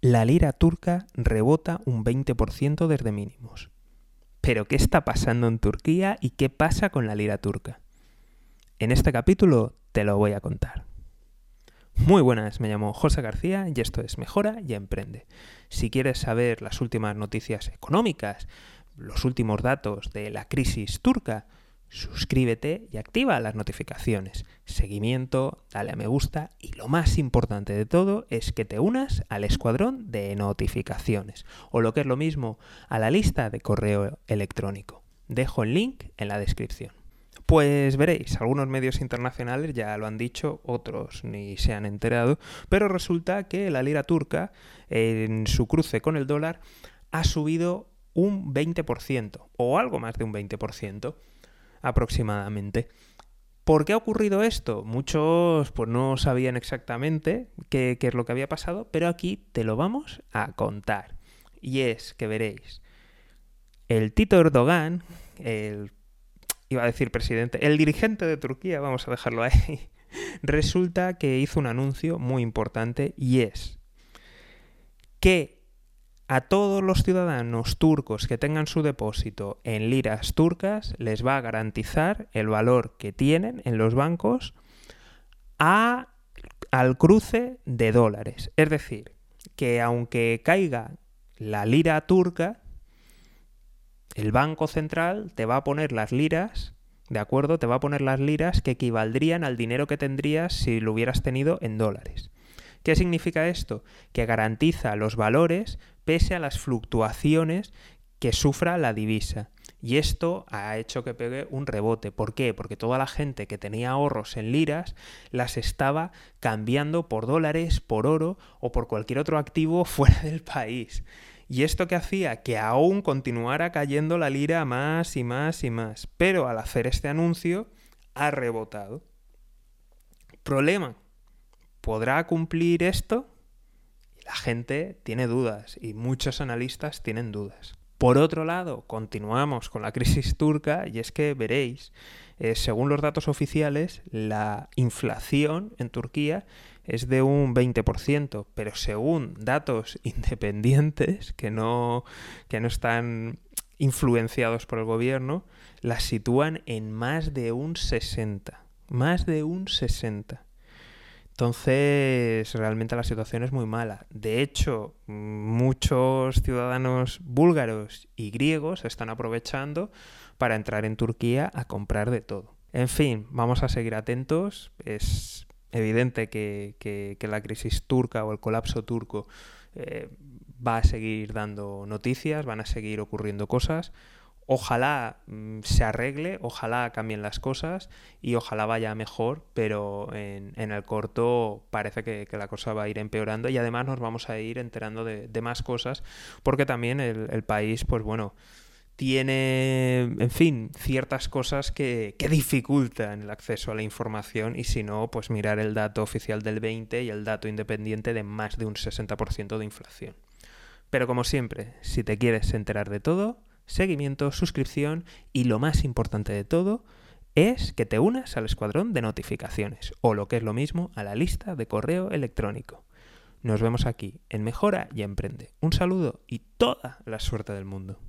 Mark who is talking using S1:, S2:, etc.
S1: La lira turca rebota un 20% desde mínimos. Pero ¿qué está pasando en Turquía y qué pasa con la lira turca? En este capítulo te lo voy a contar. Muy buenas, me llamo José García y esto es Mejora y Emprende. Si quieres saber las últimas noticias económicas, los últimos datos de la crisis turca, suscríbete y activa las notificaciones. Seguimiento, dale a me gusta y lo más importante de todo es que te unas al escuadrón de notificaciones o lo que es lo mismo a la lista de correo electrónico. Dejo el link en la descripción. Pues veréis, algunos medios internacionales ya lo han dicho, otros ni se han enterado, pero resulta que la lira turca en su cruce con el dólar ha subido un 20% o algo más de un 20% aproximadamente. ¿Por qué ha ocurrido esto? Muchos pues no sabían exactamente qué, qué, es lo que había pasado, pero aquí te lo vamos a contar. Y es que veréis, el Tito Erdogan, el iba a decir presidente, el dirigente de Turquía, vamos a dejarlo ahí, resulta que hizo un anuncio muy importante y es que a todos los ciudadanos turcos que tengan su depósito en liras turcas les va a garantizar el valor que tienen en los bancos a, al cruce de dólares. Es decir, que aunque caiga la lira turca, el Banco Central te va a poner las liras, ¿de acuerdo? Te va a poner las liras que equivaldrían al dinero que tendrías si lo hubieras tenido en dólares. ¿Qué significa esto? Que garantiza los valores pese a las fluctuaciones que sufra la divisa. Y esto ha hecho que pegue un rebote. ¿Por qué? Porque toda la gente que tenía ahorros en liras las estaba cambiando por dólares, por oro o por cualquier otro activo fuera del país. Y esto que hacía que aún continuara cayendo la lira más y más y más. Pero al hacer este anuncio ha rebotado. Problema. ¿Podrá cumplir esto? la gente tiene dudas y muchos analistas tienen dudas. Por otro lado, continuamos con la crisis turca y es que veréis, eh, según los datos oficiales, la inflación en Turquía es de un 20%, pero según datos independientes que no, que no están influenciados por el gobierno, la sitúan en más de un 60. Más de un 60. Entonces, realmente la situación es muy mala. De hecho, muchos ciudadanos búlgaros y griegos están aprovechando para entrar en Turquía a comprar de todo. En fin, vamos a seguir atentos. Es evidente que, la crisis turca o el colapso turco eh, va a seguir dando noticias, van a seguir ocurriendo cosas. Ojalá mm, se arregle, ojalá cambien las cosas y ojalá vaya mejor, pero en, el corto parece que, la cosa va a ir empeorando y además nos vamos a ir enterando de, más cosas porque también el, país, pues bueno, tiene, en fin, ciertas cosas que, que, dificultan el acceso a la información y si no, pues mirar el dato oficial del 20 y el dato independiente de más de un 60% de inflación. Pero como siempre, si te quieres enterar de todo, seguimiento, suscripción y lo más importante de todo es que te unas al escuadrón de notificaciones o lo que es lo mismo a la lista de correo electrónico. Nos vemos aquí en Mejora y Emprende. Un saludo y toda la suerte del mundo.